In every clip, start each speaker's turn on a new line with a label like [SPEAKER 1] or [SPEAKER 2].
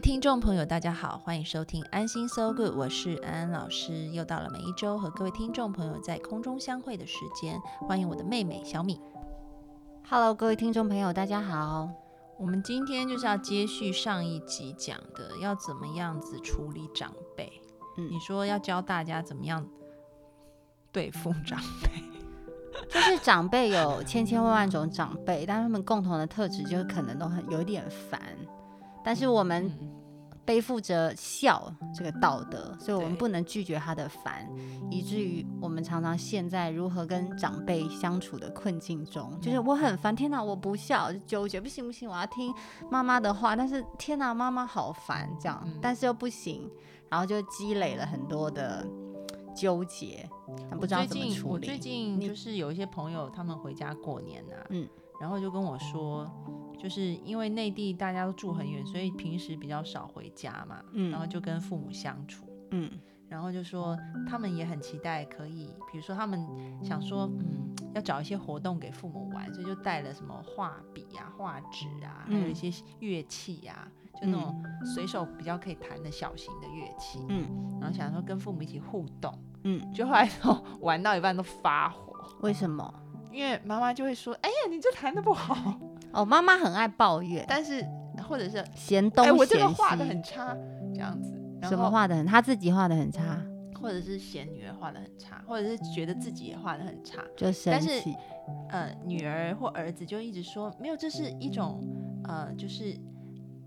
[SPEAKER 1] 位听众朋友，大家好，欢迎收听安心 So Good，我是安安老师。又到了每一周和各位听众朋友在空中相会的时间，欢迎我的妹妹小米。
[SPEAKER 2] Hello，各位听众朋友，大家好。
[SPEAKER 1] 我们今天就是要接续上一集讲的，要怎么样子处理长辈。
[SPEAKER 2] 嗯
[SPEAKER 1] 你说要教大家怎么样对付长辈，
[SPEAKER 2] 就是长辈有千千万万种长辈，但他们共同的特质就是可能都很有点烦。但是我们
[SPEAKER 1] 嗯
[SPEAKER 2] 背负着孝这个道德，所以我们不能拒绝他的烦，以至于我们常常陷在如何跟长辈相处的困境中。就是我很烦，天哪，我不孝，就纠结，不行不行，我要听妈妈的话。但是天哪，妈妈好烦，这样，
[SPEAKER 1] 嗯
[SPEAKER 2] 但是又不行，然后就积累了很多的纠结，但不知道怎么处理。
[SPEAKER 1] 我最近
[SPEAKER 2] 你
[SPEAKER 1] 就是有一些朋友，他们回家过年呐、
[SPEAKER 2] 嗯
[SPEAKER 1] 然后就跟我说，就是因为内地大家都住很远，所以平时比较少回家嘛，
[SPEAKER 2] 嗯
[SPEAKER 1] 然后就跟父母相处。
[SPEAKER 2] 嗯
[SPEAKER 1] 然后就说他们也很期待可以，比如说他们想说，嗯，要找一些活动给父母玩，所以就带了什么画笔啊、画纸啊，还有一
[SPEAKER 2] 嗯
[SPEAKER 1] 些乐器啊，就那种随手比较可以弹的小型的乐器。
[SPEAKER 2] 嗯
[SPEAKER 1] 然后想说跟父母一起互动，
[SPEAKER 2] 嗯，
[SPEAKER 1] 就后来都玩到一半都发火，
[SPEAKER 2] 为什么？
[SPEAKER 1] 因为妈妈就会说，哎呀，你这弹的不好，
[SPEAKER 2] 哦，妈妈很爱抱怨，
[SPEAKER 1] 但是或者是
[SPEAKER 2] 嫌东
[SPEAKER 1] 哎，我这
[SPEAKER 2] 嫌西，
[SPEAKER 1] 个画的很差，这样子。然
[SPEAKER 2] 什么
[SPEAKER 1] 后
[SPEAKER 2] 画的很，他自己画的很差，
[SPEAKER 1] 或者是嫌女儿画的很差，或者是觉得自己也画的很差，
[SPEAKER 2] 就生
[SPEAKER 1] 但是
[SPEAKER 2] 气。
[SPEAKER 1] 呃，女儿或儿子就一直说没有，这是一种呃，就是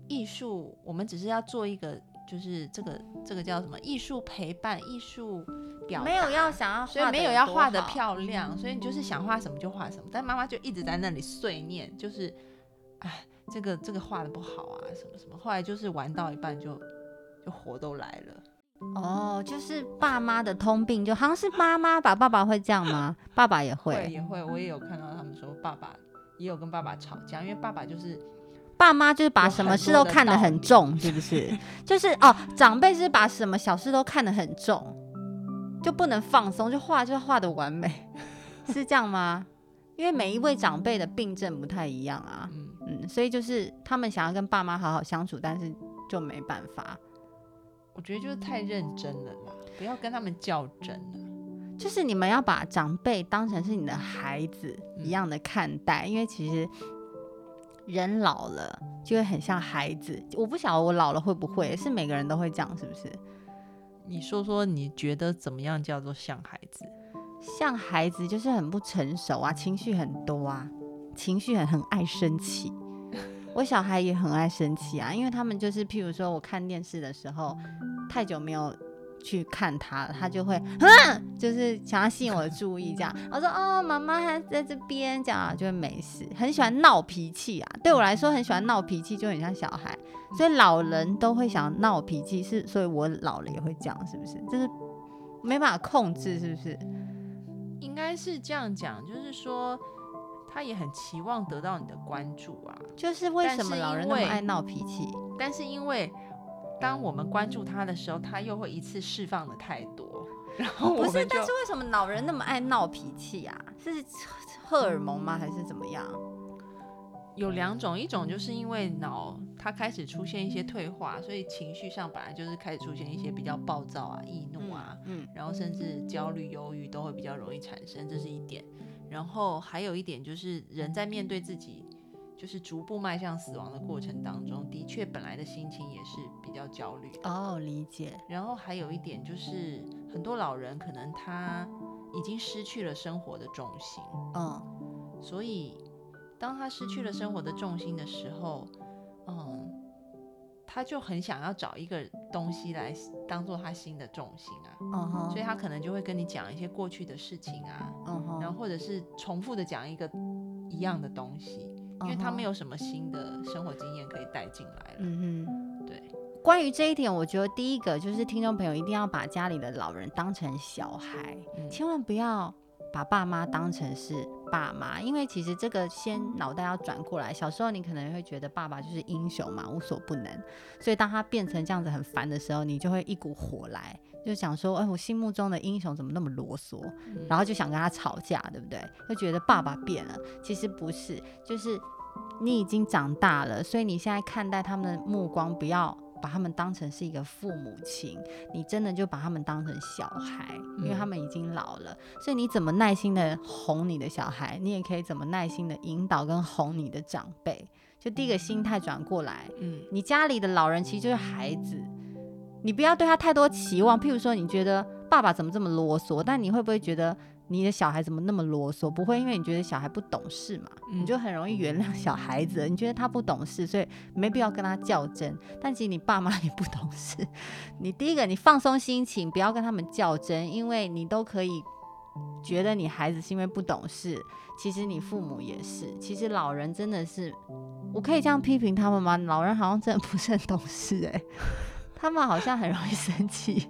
[SPEAKER 1] 艺术，我们只是要做一个，就是这个这个叫什么艺术陪伴、艺术表，
[SPEAKER 2] 没有要想要，
[SPEAKER 1] 所以没有要画的。漂亮，所以你就是想画什么就画什么，但妈妈就一直在那里碎念，就是哎，这个这个画的不好啊，什么什么，后来就是玩到一半就就火都来了。
[SPEAKER 2] 哦，就是爸妈的通病，就好像是妈妈吧，爸爸会这样吗？爸爸也
[SPEAKER 1] 会
[SPEAKER 2] 会，
[SPEAKER 1] 也会，我也有看到他们说爸爸也有跟爸爸吵架，因为爸爸就是
[SPEAKER 2] 爸妈就是把什么事都看得很重，是不是？就是哦，长辈是把什么小事都看得很重，就不能放松，就画就画的完美，是这样吗？因为每一位长辈的病症不太一样啊，
[SPEAKER 1] 嗯，
[SPEAKER 2] 嗯，所以就是他们想要跟爸妈好好相处，但是就没办法。
[SPEAKER 1] 我觉得就是太认真了啦，不要跟他们较真了。
[SPEAKER 2] 就是你们要把长辈当成是你的孩子一样的看待，因为其实人老了就会很像孩子。我不晓得我老了会不会，是每个人都会这样，是不是？
[SPEAKER 1] 你说说，你觉得怎么样叫做像孩子？
[SPEAKER 2] 像孩子就是很不成熟啊，情绪很多啊，情绪很很爱生气。我小孩也很爱生气啊，因为他们就是，譬如说我看电视的时候，太久没有去看他了，他就会，哼，就是想要吸引我的注意，这样。我说哦，妈妈还在这边，这样啊就会没事。很喜欢闹脾气啊，对我来说很喜欢闹脾气，就很像小孩。所以老人都会想闹脾气，是，所以我老了也会这样，是不是？就是没办法控制，是不是？
[SPEAKER 1] 应该是这样讲，就是说他也很期望得到你的关注啊，
[SPEAKER 2] 就是为什么老人那么爱闹脾气？
[SPEAKER 1] 但是因为当我们关注他的时候，他又会一次释放的太多，然后我
[SPEAKER 2] 不是，但是为什么老人那么爱闹脾气啊？是荷尔蒙吗？还是怎么样？
[SPEAKER 1] 有两种，一种就是因为脑它开始出现一些退化，所以情绪上本来就是开始出现一些比较暴躁啊、易怒啊，
[SPEAKER 2] 嗯
[SPEAKER 1] 然后甚至焦虑、忧郁都会比较容易产生，这是一点。然后还有一点就是人在面对自己就是逐步迈向死亡的过程当中，的确本来的心情也是比较焦虑的。
[SPEAKER 2] 哦，理解。
[SPEAKER 1] 然后还有一点就是很多老人可能他已经失去了生活的重心，
[SPEAKER 2] 嗯
[SPEAKER 1] 所以当他失去了生活的重心的时候，嗯，他就很想要找一个东西来当做他新的重心啊，
[SPEAKER 2] 嗯哼，
[SPEAKER 1] 所以他可能就会跟你讲一些过去的事情啊，
[SPEAKER 2] 嗯哼，
[SPEAKER 1] 然后或者是重复的讲一个一样的东西，因为他
[SPEAKER 2] 嗯哼
[SPEAKER 1] 没有什么新的生活经验可以带进来了。
[SPEAKER 2] 嗯哼。
[SPEAKER 1] 对，
[SPEAKER 2] 关于这一点，我觉得第一个就是听众朋友一定要把家里的老人当成小孩，
[SPEAKER 1] 嗯
[SPEAKER 2] 千万不要把爸妈当成是爸妈，因为其实这个先脑袋要转过来。小时候你可能会觉得爸爸就是英雄嘛，无所不能，所以当他变成这样子很烦的时候，你就会一股火来，就想说，哎，我心目中的英雄怎么那么啰嗦？
[SPEAKER 1] 嗯
[SPEAKER 2] 然后就想跟他吵架，对不对？就觉得爸爸变了，其实不是，就是你已经长大了，所以你现在看待他们的目光，不要把他们当成是一个父母亲，你真的就把他们当成小孩，因为他们已经老了，所以你怎么耐心的哄你的小孩，你也可以怎么耐心的引导跟哄你的长辈。就第一个心态转过来，
[SPEAKER 1] 嗯
[SPEAKER 2] 你家里的老人其实就是孩子，你不要对他太多期望。譬如说，你觉得爸爸怎么这么啰嗦，但你会不会觉得你的小孩怎么那么啰嗦？不会，因为你觉得小孩不懂事嘛，
[SPEAKER 1] 嗯
[SPEAKER 2] 你就很容易原谅小孩子。你觉得他不懂事，所以没必要跟他较真。但其实你爸妈也不懂事，你第一个你放松心情，不要跟他们较真，因为你都可以觉得你孩子是因为不懂事，其实你父母也是。其实老人真的是，我可以这样批评他们吗？老人好像真的不是很懂事哎、他们好像很容易生气。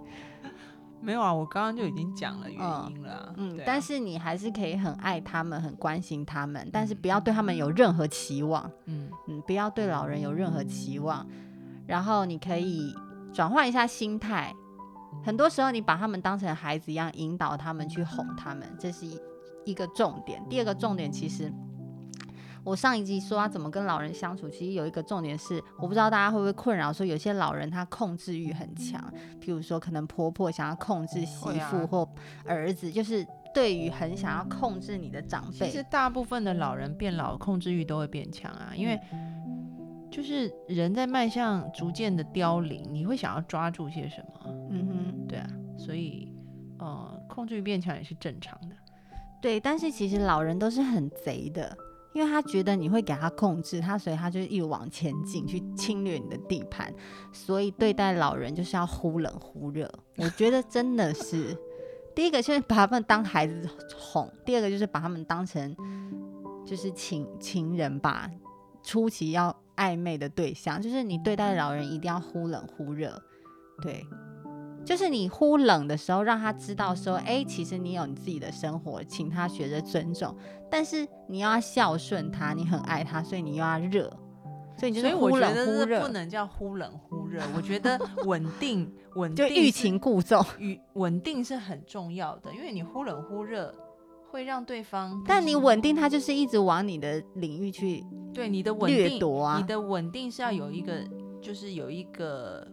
[SPEAKER 1] 没有啊，我刚刚就已经讲了原
[SPEAKER 2] 嗯
[SPEAKER 1] 因了啊。
[SPEAKER 2] 嗯，
[SPEAKER 1] 啊
[SPEAKER 2] 但是你还是可以很爱他们，很关心他们，但是不要对他们有任何期望。
[SPEAKER 1] 嗯
[SPEAKER 2] 嗯，不要对老人有任何期望，然后你可以转换一下心态。很多时候，你把他们当成孩子一样，引导他们去哄他们，这是一一个重点。第二个重点，其实我上一集说要怎么跟老人相处，其实有一个重点是，我不知道大家会不会困扰，说有些老人他控制欲很强，譬如说可能婆婆想要控制媳妇或儿子，就是对于很想要控制你的长辈，
[SPEAKER 1] 其实大部分的老人变老，控制欲都会变强啊，因为就是人在迈向逐渐的凋零，你会想要抓住些什么？
[SPEAKER 2] 嗯哼。
[SPEAKER 1] 对啊，所以呃，控制欲变强也是正常的。
[SPEAKER 2] 对，但是其实老人都是很贼的，因为他觉得你会给他控制他，所以他就一往前进去侵略你的地盘，所以对待老人就是要忽冷忽热。我觉得真的是，第一个就是把他们当孩子哄，第二个就是把他们当成就是情情人吧，初期要暧昧的对象，就是你对待老人一定要忽冷忽热，对。就是你忽冷的时候，让他知道说，哎、其实你有你自己的生活，请他学着尊重。但是你要孝顺他，你很爱他，所以你又要热，所以
[SPEAKER 1] 我
[SPEAKER 2] 是忽冷
[SPEAKER 1] 觉得这不，能叫忽冷忽热，我觉得 稳定稳定
[SPEAKER 2] 就欲擒故纵。
[SPEAKER 1] 与稳定是很重要的，因为你忽冷忽热会让对方，
[SPEAKER 2] 但你稳定，他就是一直往你的领域去
[SPEAKER 1] 对你的稳
[SPEAKER 2] 掠
[SPEAKER 1] 定，
[SPEAKER 2] 夺啊
[SPEAKER 1] 你。的稳定是要有一个，就是有一个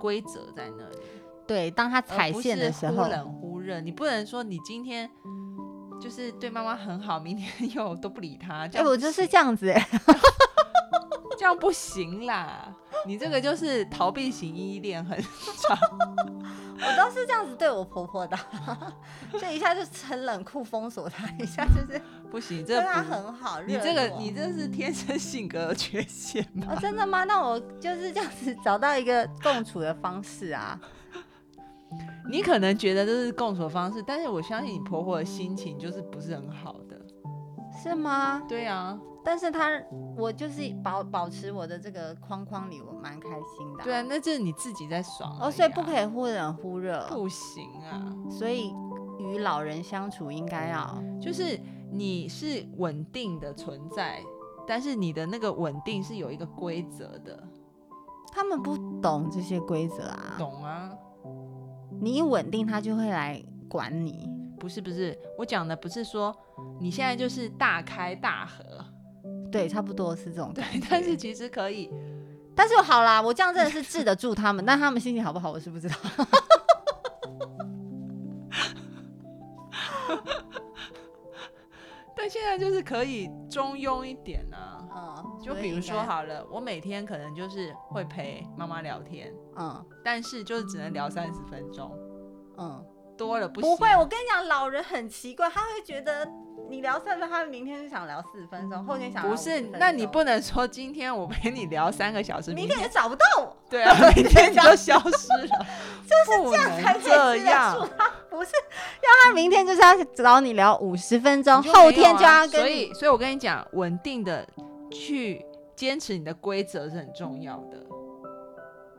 [SPEAKER 1] 规则在那里。
[SPEAKER 2] 对，当他踩线的时候
[SPEAKER 1] 忽，冷忽热，你不能说你今天就是对妈妈很好，明天 又都不理他，
[SPEAKER 2] 哎、我就是
[SPEAKER 1] 行
[SPEAKER 2] 这样子、哎，
[SPEAKER 1] 这样不行啦。你这个就是逃避型依恋，很长。
[SPEAKER 2] 我都是这样子对我婆婆的，就一下就很冷酷封锁她，一下就是
[SPEAKER 1] 不行，
[SPEAKER 2] 对她很好。
[SPEAKER 1] 你这个你这是天生性格的缺陷
[SPEAKER 2] 哦，
[SPEAKER 1] 吧？
[SPEAKER 2] 真的吗？那我就是这样子找到一个共处的方式啊。
[SPEAKER 1] 你可能觉得这是共处的方式，但是我相信你婆婆的心情就是不是很好的。
[SPEAKER 2] 是吗？
[SPEAKER 1] 对啊，
[SPEAKER 2] 但是她，我就是保保持我的这个框框里，我蛮开心的、
[SPEAKER 1] 对啊，，那就是你自己在爽、
[SPEAKER 2] 哦，所以不可
[SPEAKER 1] 以，
[SPEAKER 2] 以忽冷忽热，
[SPEAKER 1] 不行啊。
[SPEAKER 2] 所以与老人相处应该要，
[SPEAKER 1] 就是你是稳定的存在，但是你的那个稳定是有一个规则的，
[SPEAKER 2] 他们不懂这些规则啊，
[SPEAKER 1] 懂啊？
[SPEAKER 2] 你一稳定，他就会来管你。
[SPEAKER 1] 不是不是，我讲的不是说你现在就是大开大合，
[SPEAKER 2] 对，差不多是这种
[SPEAKER 1] 对但是其实可以，
[SPEAKER 2] 但是好啦，我这样真的是治得住他们，但他们心情好不好，我是不知道。
[SPEAKER 1] 在就是可以中庸一点啊。
[SPEAKER 2] 嗯，
[SPEAKER 1] 就比如说，好了，我每天可能就是会陪妈妈聊天，
[SPEAKER 2] 嗯
[SPEAKER 1] 但是就是只能聊三十分钟，
[SPEAKER 2] 嗯，
[SPEAKER 1] 多了不行。
[SPEAKER 2] 不会，我跟你讲，老人很奇怪，他会觉得你聊三分，他明天就想聊四十分钟，后天想聊
[SPEAKER 1] 不是，那你不能说今天我陪你聊三个小时，
[SPEAKER 2] 明
[SPEAKER 1] 明
[SPEAKER 2] 天也找不到我，
[SPEAKER 1] 对啊，明天你就消失了，就是
[SPEAKER 2] 这样才可以
[SPEAKER 1] 这样。
[SPEAKER 2] 不是，要他明天就是要找你聊五十分钟，后天就
[SPEAKER 1] 啊
[SPEAKER 2] 要跟你。
[SPEAKER 1] 所以，所以我跟你讲，稳定的去坚持你的规则是很重要的，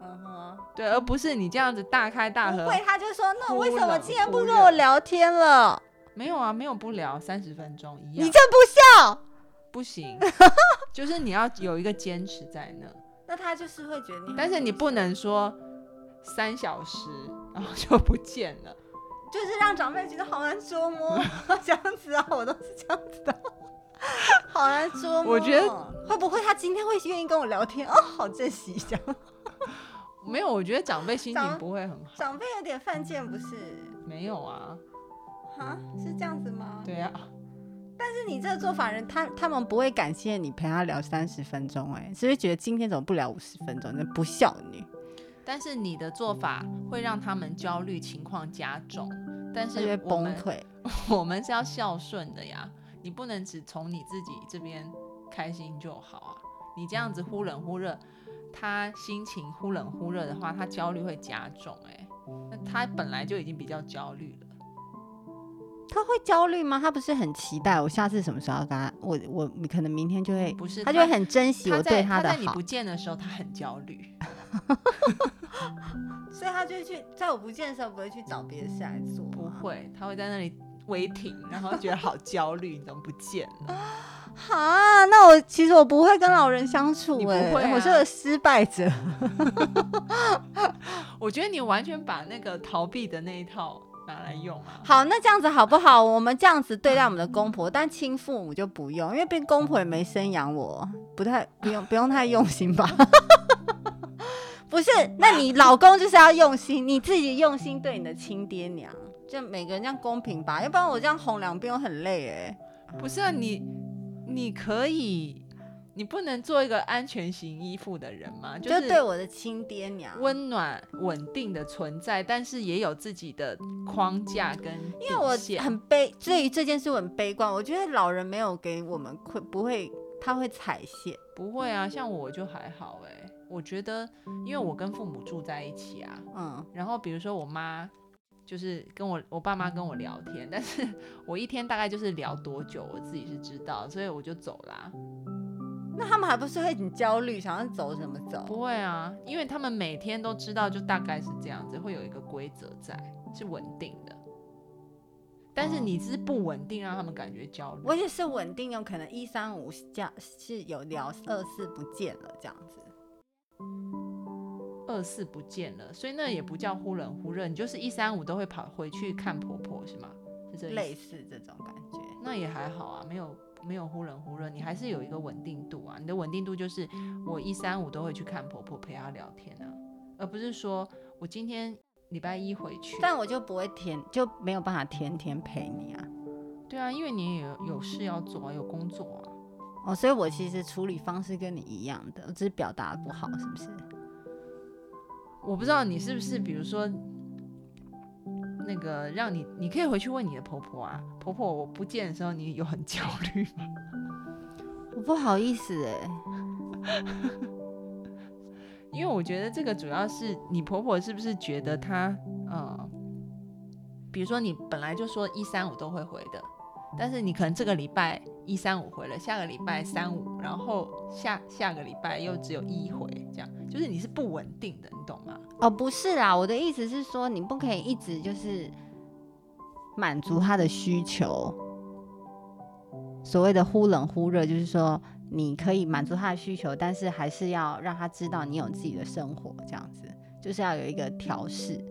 [SPEAKER 2] 嗯哼，
[SPEAKER 1] 对，而不是你这样子大开大合。
[SPEAKER 2] 不会，他就说那
[SPEAKER 1] 忽
[SPEAKER 2] 为什么
[SPEAKER 1] 冷
[SPEAKER 2] 今天不跟我聊天了？
[SPEAKER 1] 没有啊，没有不聊三十分钟一样，
[SPEAKER 2] 你这不孝。
[SPEAKER 1] 不行，就是你要有一个坚持在那，
[SPEAKER 2] 那他就是会觉得你
[SPEAKER 1] 但是你不能说三小时然后就不见了。
[SPEAKER 2] 就是让长辈觉得好难捉摸，这样子啊，我都是这样子的，好难捉摸。
[SPEAKER 1] 我觉得
[SPEAKER 2] 会不会他今天会愿意跟我聊天？哦，好珍惜一下。
[SPEAKER 1] 没有，我觉得长辈心情不会很好。
[SPEAKER 2] 长辈有点犯贱，不是？
[SPEAKER 1] 没有啊，
[SPEAKER 2] 啊，是这样子吗？
[SPEAKER 1] 对啊，
[SPEAKER 2] 但是你这个做法人，他他们不会感谢你陪他聊三十分钟，哎，只会觉得今天怎么不聊五十分钟？那不孝女，
[SPEAKER 1] 但是你的做法会让他们焦虑情况加重，但是
[SPEAKER 2] 崩溃。
[SPEAKER 1] 我们是要孝顺的呀，你不能只从你自己这边开心就好啊。你这样子忽冷忽热，他心情忽冷忽热的话，他焦虑会加重、欸。那他本来就已经比较焦虑了。
[SPEAKER 2] 他会焦虑吗？他不是很期待我下次什么时候要跟他？我我可能明天就会，
[SPEAKER 1] 不是
[SPEAKER 2] 他就会很珍惜我
[SPEAKER 1] 在
[SPEAKER 2] 对的好
[SPEAKER 1] 他在你不，见的时候，他很焦虑。
[SPEAKER 2] 所以他就去在我不见的时候不会去找别的事来做，
[SPEAKER 1] 不会，他会在那里违停，然后觉得好焦虑，你怎么不见了？
[SPEAKER 2] 哈，那我其实我不会跟老人相处、哎、我是个失败者。
[SPEAKER 1] 我觉得你完全把那个逃避的那一套拿来用啊。
[SPEAKER 2] 好，那这样子好不好？我们这样子对待我们的公婆，但亲父母就不用，因为变公婆也没生养我，不太不用不用太用心吧。不是，那你老公就是要用心，你自己用心对你的亲爹娘，就每个人这样公平吧，要不然我这样哄两遍我很累哎、
[SPEAKER 1] 不是啊，你你可以，你不能做一个安全型依附的人吗？
[SPEAKER 2] 就是对我的亲爹娘，
[SPEAKER 1] 温暖稳定的存在，但是也有自己的框架跟
[SPEAKER 2] 因为我很悲，对于这件事我很悲观。我觉得老人没有给我们会不会，他会踩线。
[SPEAKER 1] 不会啊，像我就还好哎、我觉得，因为我跟父母住在一起啊，
[SPEAKER 2] 嗯，
[SPEAKER 1] 然后比如说我妈就是跟我我爸妈跟我聊天，但是我一天大概就是聊多久，我自己是知道，所以我就走啦。
[SPEAKER 2] 那他们还不是会很焦虑，想要走怎么走？
[SPEAKER 1] 不会啊，因为他们每天都知道，就大概是这样子，会有一个规则在，是稳定的。但是你是不稳定，让他们感觉焦虑。
[SPEAKER 2] 我也是稳定，有可能一三五这样是有聊，二四不见了这样子。
[SPEAKER 1] 二四不见了，所以那也不叫忽冷忽热，你就是一三五都会跑回去看婆婆是吗？是这
[SPEAKER 2] 类似这种感觉。
[SPEAKER 1] 那也还好啊，没有没有忽冷忽热，你还是有一个稳定度啊。你的稳定度就是我一三五都会去看婆婆，陪她聊天啊，而不是说我今天礼拜一回去。
[SPEAKER 2] 但我就不会天就没有办法天天陪你啊。
[SPEAKER 1] 对啊，因为你也有有事要做啊，有工作啊。
[SPEAKER 2] 哦，所以我其实处理方式跟你一样的，我只是表达不好，是不是？
[SPEAKER 1] 我不知道你是不是，比如说那个让你，你可以回去问你的婆婆啊，婆婆我不见的时候，你有很焦虑吗？
[SPEAKER 2] 我不好意思哎、
[SPEAKER 1] 因为我觉得这个主要是你婆婆是不是觉得她，呃，比如说你本来就说一三五都会回的，但是你可能这个礼拜一三五回了，下个礼拜三五，然后下下个礼拜又只有一回，这样就是你是不稳定的，你懂吗？
[SPEAKER 2] 哦，不是啦，我的意思是说，你不可以一直就是满足他的需求。所谓的忽冷忽热，就是说你可以满足他的需求，但是还是要让他知道你有自己的生活，这样子就是要有一个调试。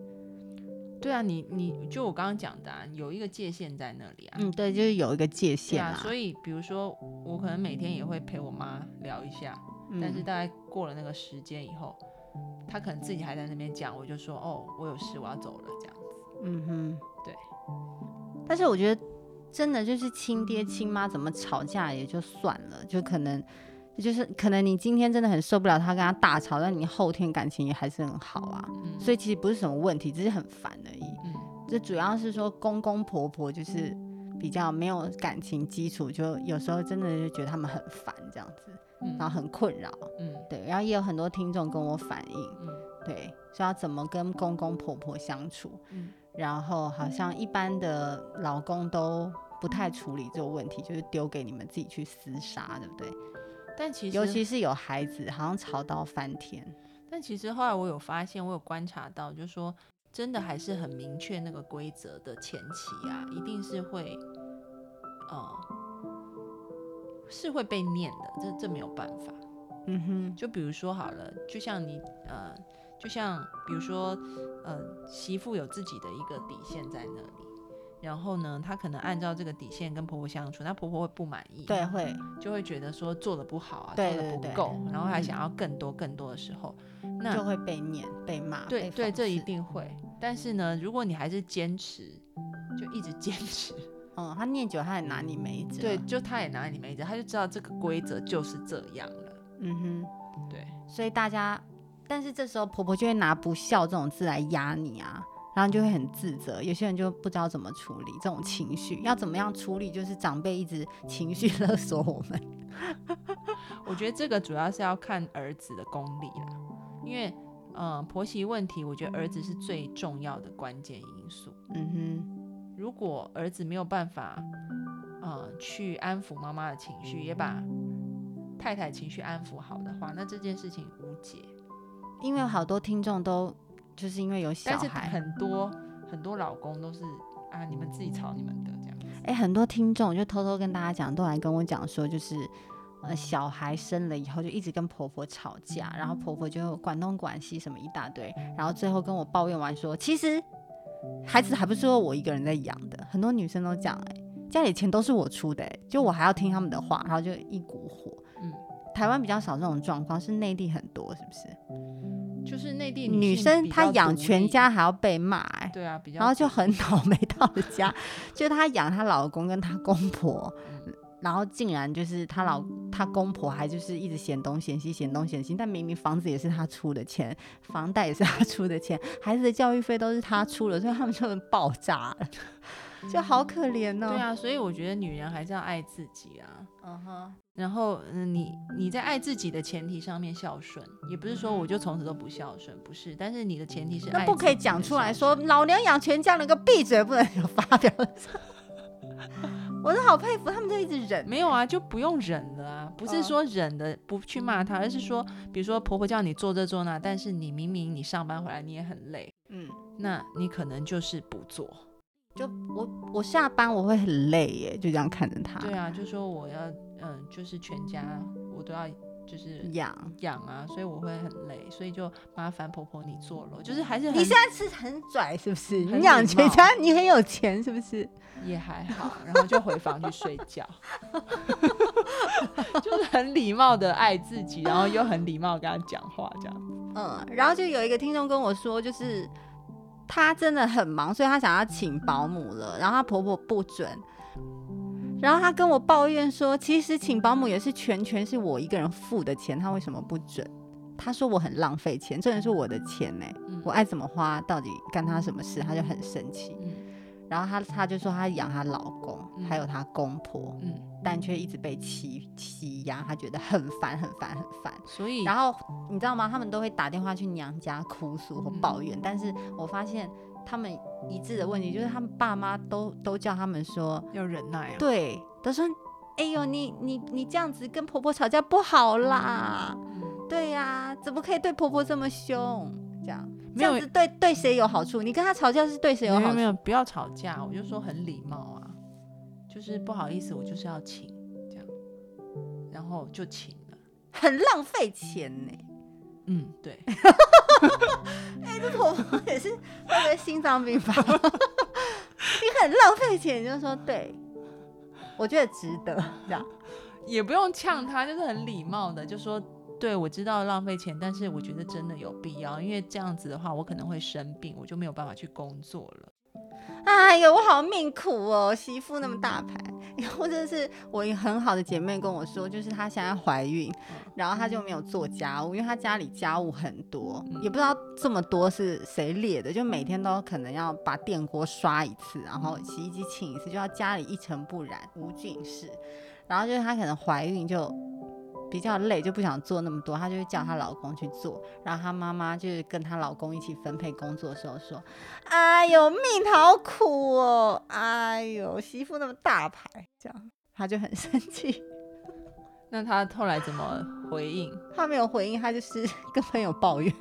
[SPEAKER 1] 对啊，你你就我刚刚讲的、啊，有一个界限在那里啊。
[SPEAKER 2] 嗯，对，就是有一个界限啦。，
[SPEAKER 1] 啊所以比如说我可能每天也会陪我妈聊一下，
[SPEAKER 2] 嗯
[SPEAKER 1] 但是大概过了那个时间以后，她可能自己还在那边讲，我就说哦，我有事，我要走了这样子。
[SPEAKER 2] 嗯哼，
[SPEAKER 1] 对。
[SPEAKER 2] 但是我觉得真的就是亲爹亲妈怎么吵架也就算了，就可能就是可能你今天真的很受不了他跟他大吵，但你后天感情也还是很好啊。
[SPEAKER 1] 嗯，
[SPEAKER 2] 所以其实不是什么问题，只是很烦而已。
[SPEAKER 1] 嗯
[SPEAKER 2] 这主要是说公公婆婆就是比较没有感情基础，就有时候真的就觉得他们很烦这样子，
[SPEAKER 1] 嗯
[SPEAKER 2] 然后很困扰。
[SPEAKER 1] 嗯
[SPEAKER 2] 对，然后也有很多听众跟我反映，
[SPEAKER 1] 嗯
[SPEAKER 2] 对，说要怎么跟公公婆婆相处，
[SPEAKER 1] 嗯
[SPEAKER 2] 然后好像一般的老公都不太处理这个问题，就是丢给你们自己去厮杀，对不对？
[SPEAKER 1] 但其实
[SPEAKER 2] 尤其是有孩子，好像吵到翻天。
[SPEAKER 1] 但其实后来我有发现，我有观察到，就是说真的还是很明确那个规则的前期啊，一定是会，呃，是会被念的，这这没有办法。
[SPEAKER 2] 嗯哼，
[SPEAKER 1] 就比如说好了，就像你呃，就像比如说呃，媳妇有自己的一个底线在那里，然后呢，她可能按照这个底线跟婆婆相处，那婆婆会不满意，
[SPEAKER 2] 对，会，
[SPEAKER 1] 就会觉得说做的不好啊，
[SPEAKER 2] 对
[SPEAKER 1] 做的不够，然后还想要更多更多的时候，那
[SPEAKER 2] 就会被念、被骂。
[SPEAKER 1] 对对，这一。定会。但是呢，如果你还是坚持，就一直坚持，
[SPEAKER 2] 嗯，他念久，他也拿你没辙。
[SPEAKER 1] 对，，就他也拿你没辙，他就知道这个规则就是这样了。
[SPEAKER 2] 嗯哼。
[SPEAKER 1] 对，
[SPEAKER 2] 所以大家，但是这时候婆婆就会拿不孝这种字来压你啊，然后你就会很自责。有些人就不知道怎么处理这种情绪，要怎么样处理？就是长辈一直情绪勒索我们。
[SPEAKER 1] 我觉得这个主要是要看儿子的功力啦，因为呃婆媳问题，我觉得儿子是最重要的关键因素。
[SPEAKER 2] 嗯哼
[SPEAKER 1] 如果儿子没有办法，呃，去安抚妈妈的情绪，也把太太情绪安抚好的话，那这件事情无解。
[SPEAKER 2] 因为有好多听众都就是因为有小
[SPEAKER 1] 但是
[SPEAKER 2] 孩，
[SPEAKER 1] 很多很多老公都是啊，你们自己吵你们的这样子。
[SPEAKER 2] 哎、很多听众就偷偷跟大家讲，都来跟我讲说，就是呃小孩生了以后就一直跟婆婆吵架，然后婆婆就管东管西什么一大堆，然后最后跟我抱怨完说，其实孩子还不是我一个人在养的，很多女生都讲，哎，家里钱都是我出的、哎，就我还要听他们的话，然后就一股火。
[SPEAKER 1] 嗯，
[SPEAKER 2] 台湾比较少这种状况，是内地很多，是不是？
[SPEAKER 1] 就是内地
[SPEAKER 2] 女生她养全家还要被骂、哎。
[SPEAKER 1] 对啊，比较
[SPEAKER 2] 然后就很倒霉到了家，就她养她老公跟她公婆，
[SPEAKER 1] 嗯
[SPEAKER 2] 然后竟然就是她老她公婆还就是一直嫌东嫌西嫌东嫌西，但明明房子也是她出的钱，房贷也是她出的钱，孩子的教育费都是她出的，所以他们就很爆炸了，就好可怜哦。
[SPEAKER 1] 对，啊，所以我觉得女人还是要爱自己啊。
[SPEAKER 2] 嗯哼，
[SPEAKER 1] 然后，嗯，你你在爱自己的前提上面孝顺，也不是说我就从此都不孝顺，不是。但是你的前提是爱
[SPEAKER 2] 那不可以讲出来说老娘养全家，能够闭嘴，不能有发表。我是好佩服，他们就一直忍。
[SPEAKER 1] 没有啊，就不用忍了啊。不是
[SPEAKER 2] 嗯
[SPEAKER 1] 说忍的不去骂他，而是说，比如说婆婆叫你做这做那，但是你明明你上班回来你也很累，
[SPEAKER 2] 嗯，
[SPEAKER 1] 那你可能就是不做。
[SPEAKER 2] 就我我下班我会很累耶，就这样看着他。
[SPEAKER 1] 对啊，就说我要嗯，就是全家我都要就是
[SPEAKER 2] 养。
[SPEAKER 1] 养啊，所以我会很累，所以就麻烦婆婆你做了，就是还是很
[SPEAKER 2] 你现在是很拽是不是？你养全家，你很有钱是不是？
[SPEAKER 1] 也还好，然后就回房去睡觉，就是很礼貌的爱自己，然后又很礼貌跟他讲话，这样。
[SPEAKER 2] 嗯，然后就有一个听众跟我说，就是她真的很忙，所以她想要请保姆了，然后她婆婆不准。然后她跟我抱怨说，其实请保姆也是全全是我一个人付的钱，她为什么不准？她说我很浪费钱，这人是我的钱呢、
[SPEAKER 1] 嗯
[SPEAKER 2] 我爱怎么花，到底干她什么事？她就很生气。
[SPEAKER 1] 嗯
[SPEAKER 2] 然后她她就说她养她老公，
[SPEAKER 1] 嗯
[SPEAKER 2] 还有她公婆，
[SPEAKER 1] 嗯，
[SPEAKER 2] 但却一直被欺欺压，他觉得很烦很烦很烦。
[SPEAKER 1] 所以
[SPEAKER 2] 然后你知道吗？他们都会打电话去娘家哭诉或抱
[SPEAKER 1] 嗯
[SPEAKER 2] 怨，但是我发现他们一致的问题就是，他们爸妈都都叫他们说，
[SPEAKER 1] 要忍耐啊。
[SPEAKER 2] 对，都说，哎呦，你你你这样子跟婆婆吵架不好啦，
[SPEAKER 1] 嗯
[SPEAKER 2] 对呀、怎么可以对婆婆这么凶？这样这样子对对谁有好处？你跟他吵架是对谁有好处？
[SPEAKER 1] 没有没有，不要吵架，我就说很礼貌啊，就是不好意思，我就是要请这样，然后就请了。
[SPEAKER 2] 很浪费钱呢、
[SPEAKER 1] 嗯，对，
[SPEAKER 2] 哎、这婆婆也是会不会心脏病发？你很浪费钱，你就说对，我觉得值得这样。
[SPEAKER 1] 也不用呛他，就是很礼貌的，就说对我知道浪费钱，但是我觉得真的有必要，因为这样子的话，我可能会生病，我就没有办法去工作了。
[SPEAKER 2] 哎呦，我好命苦哦，媳妇那么大牌。然后真的是我一个很好的姐妹跟我说，就是她现在怀孕，然后她就没有做家务，因为她家里家务很多，
[SPEAKER 1] 嗯
[SPEAKER 2] 也不知道这么多是谁列的，就每天都可能要把电锅刷一次，然后洗衣机清一次，就要家里一尘不染，无菌室。然后就是她可能怀孕就比较累，就不想做那么多，她就会叫她老公去做。然后她妈妈就是跟她老公一起分配工作的时候说：“哎呦，命好苦哦！哎呦，媳妇那么大牌，这样她就很生气。
[SPEAKER 1] 那她后来怎么回应？
[SPEAKER 2] 她没有回应，她就是 跟朋友抱怨，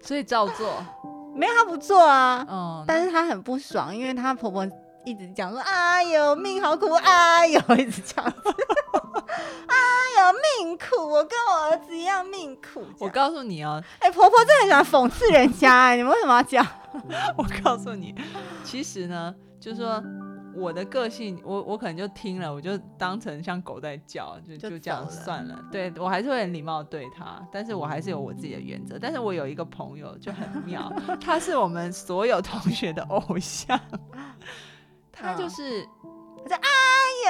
[SPEAKER 1] 所以照做。
[SPEAKER 2] 没有他不做啊。
[SPEAKER 1] 嗯，
[SPEAKER 2] 但是她很不爽，因为她婆婆一直讲说：“哎呦，命好苦，哎呦，一直这样子，哎呦，命苦，我跟我儿子一样命苦。”
[SPEAKER 1] 我告诉你哦，
[SPEAKER 2] 哎、婆婆真的很喜欢讽刺人家、哎，你们为什么要这样？
[SPEAKER 1] 我告诉你，其实呢，就是说我的个性，我我可能就听了，我就当成像狗在叫，就
[SPEAKER 2] 就
[SPEAKER 1] 就这样算了。对我还是会很礼貌对他，但是我还是有我自己的原则。但是我有一个朋友就很妙，他是我们所有同学的偶像，他就
[SPEAKER 2] 嗯
[SPEAKER 1] 是。
[SPEAKER 2] 哎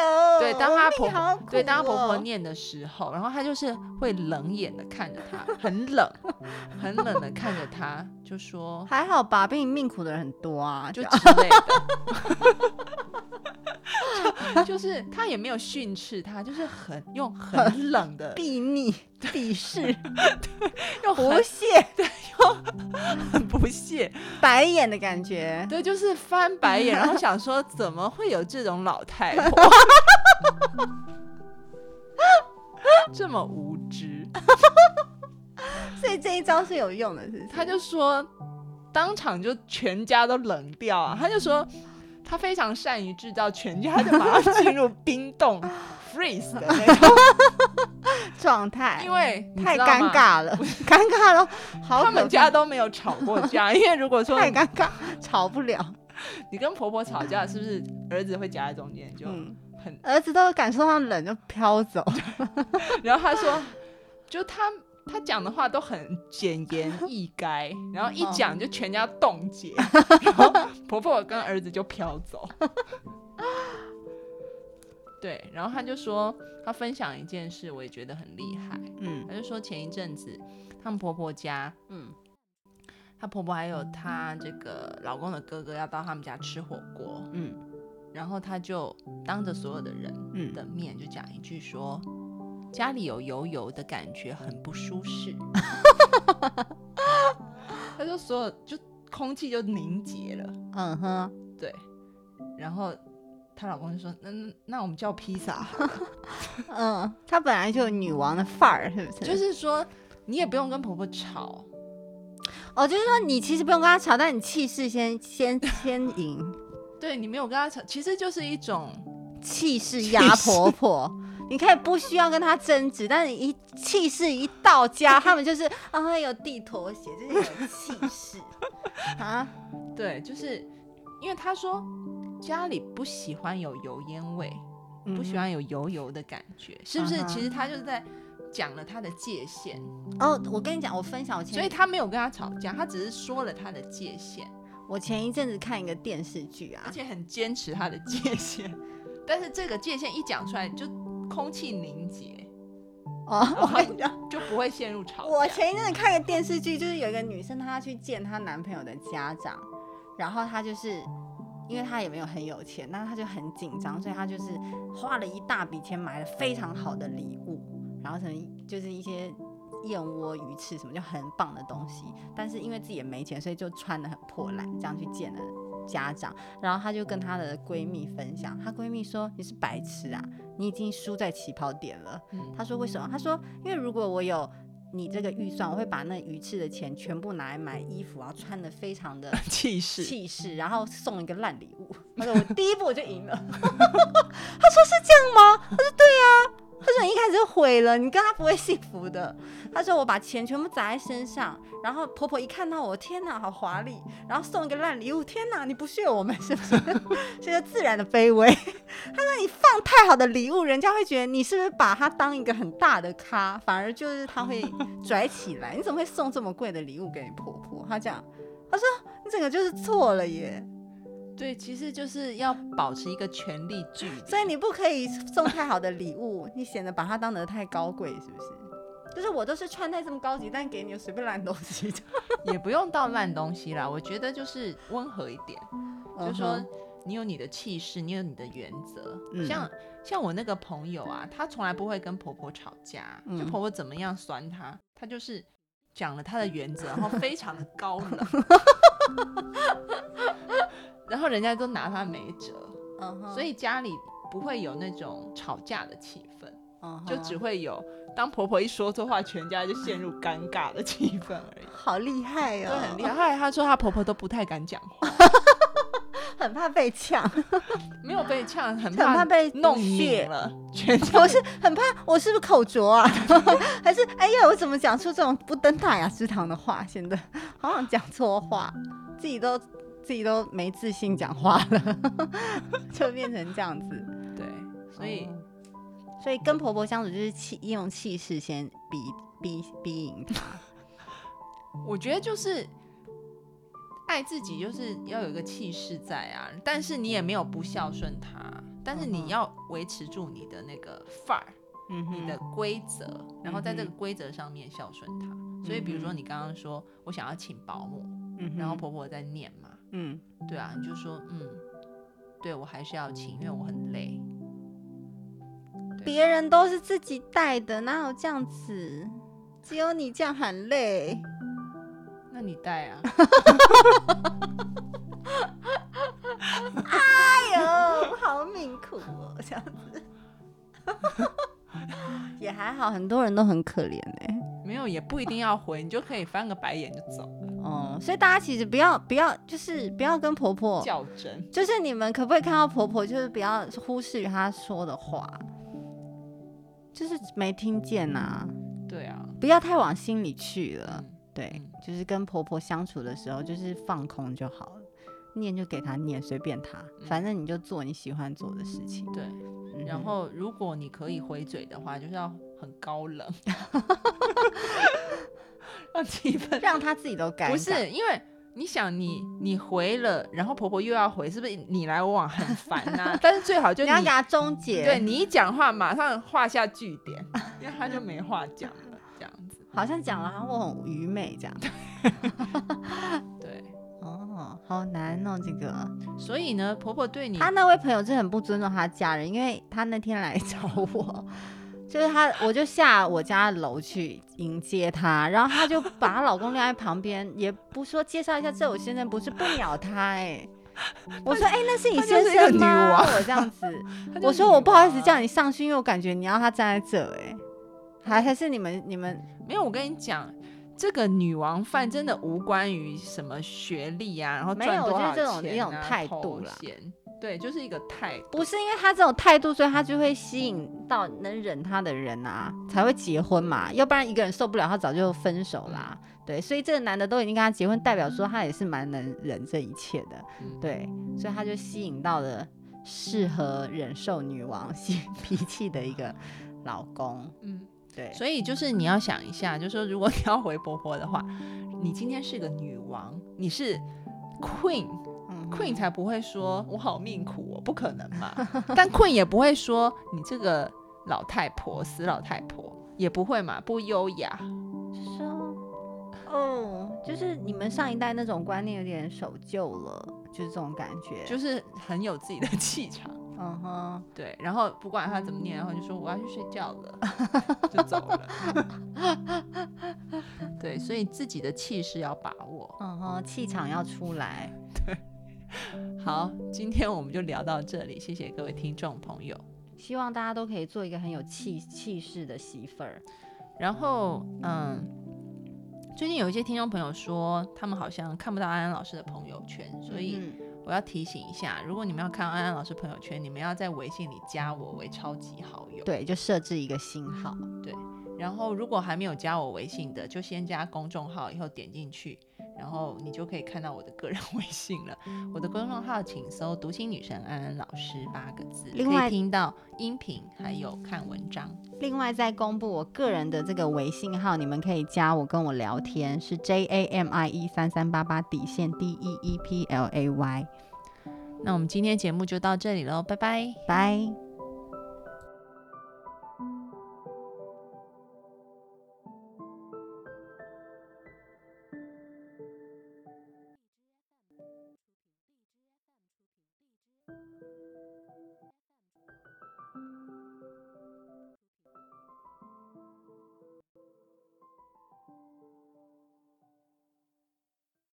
[SPEAKER 2] 呦，
[SPEAKER 1] 对，当她婆对当她婆婆
[SPEAKER 2] 哦。
[SPEAKER 1] 念的时候，然后她就是会冷眼的看着她，很冷，很冷的看着她，就说
[SPEAKER 2] 还好吧，比你命苦的人很多啊，
[SPEAKER 1] 就
[SPEAKER 2] 就
[SPEAKER 1] 之类的，就 就是他也没有训斥他，就是很用很冷的，
[SPEAKER 2] 避逆、鄙视、
[SPEAKER 1] 用
[SPEAKER 2] 不屑，对，用、
[SPEAKER 1] 很不屑，
[SPEAKER 2] 白眼的感觉。
[SPEAKER 1] 对，就是翻白眼，然后想说怎么会有这种老太婆，这么无知。
[SPEAKER 2] 所以这一招是有用的？
[SPEAKER 1] 他就说，当场就全家都冷掉啊！他就说，他非常善于制造全家就马上进入冰冻 freeze 的那种，
[SPEAKER 2] 状态，
[SPEAKER 1] 因为
[SPEAKER 2] 太尴尬了，尴尬了，好
[SPEAKER 1] 他们家都没有吵过架。因为如果说
[SPEAKER 2] 太尴尬，吵不了。
[SPEAKER 1] 你跟婆婆吵架，是不是儿子会夹在中间就
[SPEAKER 2] 嗯，
[SPEAKER 1] 很？
[SPEAKER 2] 儿子都感受到冷就飘走，
[SPEAKER 1] 然后他说，就他。他讲的话都很简言易赅，然后一讲就全家冻结，然后婆婆跟儿子就飘走。对，然后他就说他分享一件事，我也觉得很厉害。
[SPEAKER 2] 嗯
[SPEAKER 1] 他就说前一阵子他们婆婆家，
[SPEAKER 2] 嗯
[SPEAKER 1] 她婆婆还有她这个老公的哥哥要到他们家吃火锅，
[SPEAKER 2] 嗯
[SPEAKER 1] 然后他就当着所有的人
[SPEAKER 2] 嗯
[SPEAKER 1] 的面就讲一句说。家里有油油的感觉很不舒适，他说所有就空气就凝结了，
[SPEAKER 2] 嗯哼，
[SPEAKER 1] 对，然后她老公就说：“那那那我们叫披萨，
[SPEAKER 2] 嗯，她本来就有女王的范儿，是不是？
[SPEAKER 1] 就是说你也不用跟婆婆吵，
[SPEAKER 2] 哦，就是说你其实不用跟她吵，但你气势先先 先赢，
[SPEAKER 1] 对你没有跟她吵，其实就是一种
[SPEAKER 2] 气势压婆婆。你可以不需要跟他争执，但是一气势一到家，他们就是啊有地拖鞋，就是有气势 啊。
[SPEAKER 1] 对，就是因为他说家里不喜欢有油烟味，不喜欢有油油的感觉，是不是？其实他就是在讲了他的界限，
[SPEAKER 2] 哦，我跟你讲，我分享我前
[SPEAKER 1] 所以他没有跟他吵架，他只是说了他的界限，
[SPEAKER 2] 我前一阵子看一个电视剧啊
[SPEAKER 1] 而，且很坚持他的界限。但是这个界限一讲出来，就空气凝结，
[SPEAKER 2] 哦，我跟你讲，
[SPEAKER 1] 就不会陷入吵架。
[SPEAKER 2] 我前一阵子看一个电视剧，就是有一个女生她要去见她男朋友的家长，然后她就是因为她也没有很有钱，那她就很紧张，所以她就是花了一大笔钱买了非常好的礼物，然后可能就是一些燕窝、鱼翅什么就很棒的东西，但是因为自己也没钱，所以就穿的很破烂，这样去见了。家长，然后她就跟她的闺蜜分享，她闺蜜说：“你是白痴啊，你已经输在起跑点了。”
[SPEAKER 1] 嗯
[SPEAKER 2] 她说：“为什么？”他说：“因为如果我有你这个预算，我会把那鱼翅的钱全部拿来买衣服，然后穿的非常的
[SPEAKER 1] 气势，
[SPEAKER 2] 气势，然后送一个烂礼物。”他说：“我第一步我就赢了。”他说：“是这样吗？”他说：“对啊。”她说：“你一开始就毁了，你跟他不会幸福的。”她说：“我把钱全部砸在身上，然后婆婆一看到我，天哪，好华丽！然后送一个烂礼物，天哪，你不屑我们是不是？是个自然的卑微。”她说：“你放太好的礼物，人家会觉得你是不是把它当一个很大的咖，反而就是他会拽起来。你怎么会送这么贵的礼物给你婆婆？”她讲：“她说你整个就是错了耶。”
[SPEAKER 1] 对，其实就是要保持一个权力距离。
[SPEAKER 2] 所以你不可以送太好的礼物，你显得把它当得太高贵，是不是？就是我都是穿戴这么高级，但给你随便烂东西，
[SPEAKER 1] 也不用到烂东西啦，我觉得就是温和一点，就说
[SPEAKER 2] 嗯哼
[SPEAKER 1] 你有你的气势，你有你的原则。
[SPEAKER 2] 嗯
[SPEAKER 1] 像像我那个朋友啊，她从来不会跟婆婆吵架，
[SPEAKER 2] 嗯
[SPEAKER 1] 就婆婆怎么样酸她，她就是讲了她的原则，然后非常的高冷，然后人家都拿她没辙，
[SPEAKER 2] 嗯哼
[SPEAKER 1] 所以家里不会有那种吵架的气氛。就只会有当婆婆一说错话，全家就陷入尴尬的气氛而已。
[SPEAKER 2] 好厉害
[SPEAKER 1] 对，
[SPEAKER 2] 哦，
[SPEAKER 1] 很厉害。后来她说她婆婆都不太敢讲话，
[SPEAKER 2] 很怕被呛，
[SPEAKER 1] 没有被呛，很
[SPEAKER 2] 很怕被
[SPEAKER 1] 弄
[SPEAKER 2] 血
[SPEAKER 1] 拧了，全家
[SPEAKER 2] 我是很怕，我是不是口拙啊？还是哎呀，我怎么讲出这种不登大雅之堂的话？显得好像讲错话，自己都自己都没自信讲话了，就变成这样子。
[SPEAKER 1] 对，所以。
[SPEAKER 2] 哦所以跟婆婆相处就是气，用气势先逼逼逼赢她。
[SPEAKER 1] 我觉得就是爱自己，就是要有一个气势在啊，但是你也没有不孝顺她，但是你要维持住你的那个范儿，
[SPEAKER 2] 嗯
[SPEAKER 1] 你的规则，然后在这个
[SPEAKER 2] 嗯
[SPEAKER 1] 规则上面孝顺他。所以比如说你刚刚说我想要请保姆，
[SPEAKER 2] 嗯
[SPEAKER 1] 然后婆婆在念嘛，
[SPEAKER 2] 嗯
[SPEAKER 1] 对啊，你就说嗯，对我还是要请，因为我很累。
[SPEAKER 2] 别人都是自己带的，哪有这样子？只有你这样很累。
[SPEAKER 1] 那你带啊，
[SPEAKER 2] 哎呦，好命苦哦，这样子。也还好，很多人都很可怜哎、
[SPEAKER 1] 没有也不一定要回，你就可以翻个白眼就走，
[SPEAKER 2] 哦，所以大家其实不要不要，就是不要跟婆婆，
[SPEAKER 1] 较真。
[SPEAKER 2] 就是你们可不可以看到婆婆，就是不要忽视她说的话，就是没听见呐、
[SPEAKER 1] 对啊，
[SPEAKER 2] 不要太往心里去了。
[SPEAKER 1] 嗯
[SPEAKER 2] 对
[SPEAKER 1] 嗯，
[SPEAKER 2] 就是跟婆婆相处的时候，就是放空就好了，念就给她念，随便她，反正你就做你喜欢做的事情。
[SPEAKER 1] 对。
[SPEAKER 2] 嗯
[SPEAKER 1] 然后，如果你可以回嘴的话，就是要很高冷，让气氛
[SPEAKER 2] 让她自己都尴尬。
[SPEAKER 1] 不是因为你想你你回了，然后婆婆又要回，是不是你来我往很烦呐、但是最好就你
[SPEAKER 2] 你要给她终结。
[SPEAKER 1] 对你一讲话马上画下句点，因为他就没话讲了，这样子。
[SPEAKER 2] 好像讲了，好像我很愚昧这样。
[SPEAKER 1] 对，
[SPEAKER 2] 哦，好难哦，这个。
[SPEAKER 1] 所以呢，婆婆对你
[SPEAKER 2] 她那位朋友真的很不尊重她家人，因为她那天来找我，就是他，我就下我家楼去迎接他，然后他就把她老公晾在旁边，也不说介绍一下这我先生，不是不鸟他哎、我说哎、那是你先生吗？
[SPEAKER 1] 王
[SPEAKER 2] 我这样子，我说我不好意思叫你上去，因为我感觉你要他站在这哎、还还是你们你们
[SPEAKER 1] 没有，我跟你讲，这个女王范真的无关于什么学历啊，然后
[SPEAKER 2] 没有就是这种
[SPEAKER 1] 钱
[SPEAKER 2] 一种
[SPEAKER 1] 啊
[SPEAKER 2] 态度啦
[SPEAKER 1] 对，就是一个态度。
[SPEAKER 2] 不是因为他这种态度，所以他就会吸引到能忍他的人啊，才会结婚嘛。要不然一个人受不了，他早就分手啦。对，所以这个男的都已经跟他结婚，代表说他也是蛮能忍这一切的。
[SPEAKER 1] 嗯，
[SPEAKER 2] 对，所以他就吸引到了适合忍受女王性 脾气的一个老公。
[SPEAKER 1] 嗯，
[SPEAKER 2] 对，
[SPEAKER 1] 所以就是你要想一下，就是说如果你要回婆婆的话，你今天是个女王，你是 queen。
[SPEAKER 2] 嗯
[SPEAKER 1] Queen 才不会说我好命苦哦，不可能嘛。但 Queen 也不会说你这个老太婆死老太婆，也不会嘛，不优雅。
[SPEAKER 2] 哦，就是你们上一代那种观念有点守旧了，就是这种感觉。
[SPEAKER 1] 就是很有自己的气场。
[SPEAKER 2] 嗯哼。
[SPEAKER 1] 对，然后不管他怎么念，然后就说我要去睡觉了，就走了。对，所以自己的气势要把握。
[SPEAKER 2] 嗯哼，气场要出来。
[SPEAKER 1] 对好，今天我们就聊到这里，谢谢各位听众朋友。
[SPEAKER 2] 希望大家都可以做一个很有气气势的媳妇儿。
[SPEAKER 1] 然后，嗯，最近有一些听众朋友说，他们好像看不到安安老师的朋友圈，所以
[SPEAKER 2] 嗯
[SPEAKER 1] 我要提醒一下，如果你们要看安安老师朋友圈，你们要在微信里加我为超级好友。
[SPEAKER 2] 对，就设置一个新号。
[SPEAKER 1] 对然后，如果还没有加我微信的，就先加公众号，以后点进去，然后你就可以看到我的个人 微信了。我的公众号请搜“读心女神安安老师”八个字，可
[SPEAKER 2] 另外
[SPEAKER 1] 以听到音频还有看文章。
[SPEAKER 2] 另外再公布我个人的这个微信号，你们可以加我跟我聊天，是 J A M I E 三三八八底线 D E E P L A Y。
[SPEAKER 1] 那我们今天节目就到这里喽，拜拜。
[SPEAKER 2] 拜。